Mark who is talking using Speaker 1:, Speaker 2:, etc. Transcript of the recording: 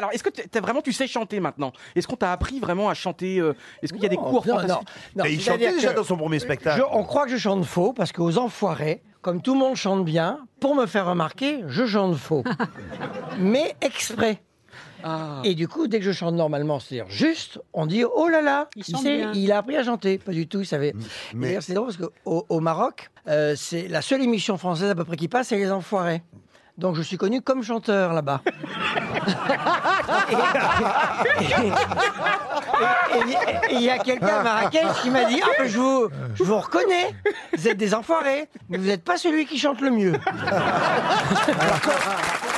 Speaker 1: Alors, est-ce que t'as- vraiment tu sais chanter maintenant? Est-ce qu'on t'a appris vraiment à chanter euh, Est-ce qu'il y a des cours
Speaker 2: non,
Speaker 1: fantastiques?
Speaker 2: non,
Speaker 3: Et il
Speaker 2: c'est-à-dire
Speaker 3: chantait déjà
Speaker 2: que
Speaker 3: dans son premier spectacle.
Speaker 2: je- on croit que je chante faux parce qu'aux enfoirés, comme tout le monde chante bien, pour me faire remarquer, je chante faux. Mais exprès.
Speaker 1: Ah.
Speaker 2: Et du coup, dès que je chante normalement, c'est-à-dire juste, on dit oh là là,
Speaker 4: Il
Speaker 2: il,
Speaker 4: chante
Speaker 2: sait,
Speaker 4: bien.
Speaker 2: il a appris à chanter. Pas du tout, il savait.
Speaker 3: mais-
Speaker 2: D'ailleurs, c'est drôle parce qu'au au Maroc, euh, c'est la seule émission française à peu près qui passe, c'est Les Enfoirés. Donc je suis connu comme chanteur là-bas. et il y a quelqu'un à Marrakech qui m'a dit Ah, ben, je, vous, je vous reconnais, vous êtes des enfoirés, mais vous n'êtes pas celui qui chante le mieux.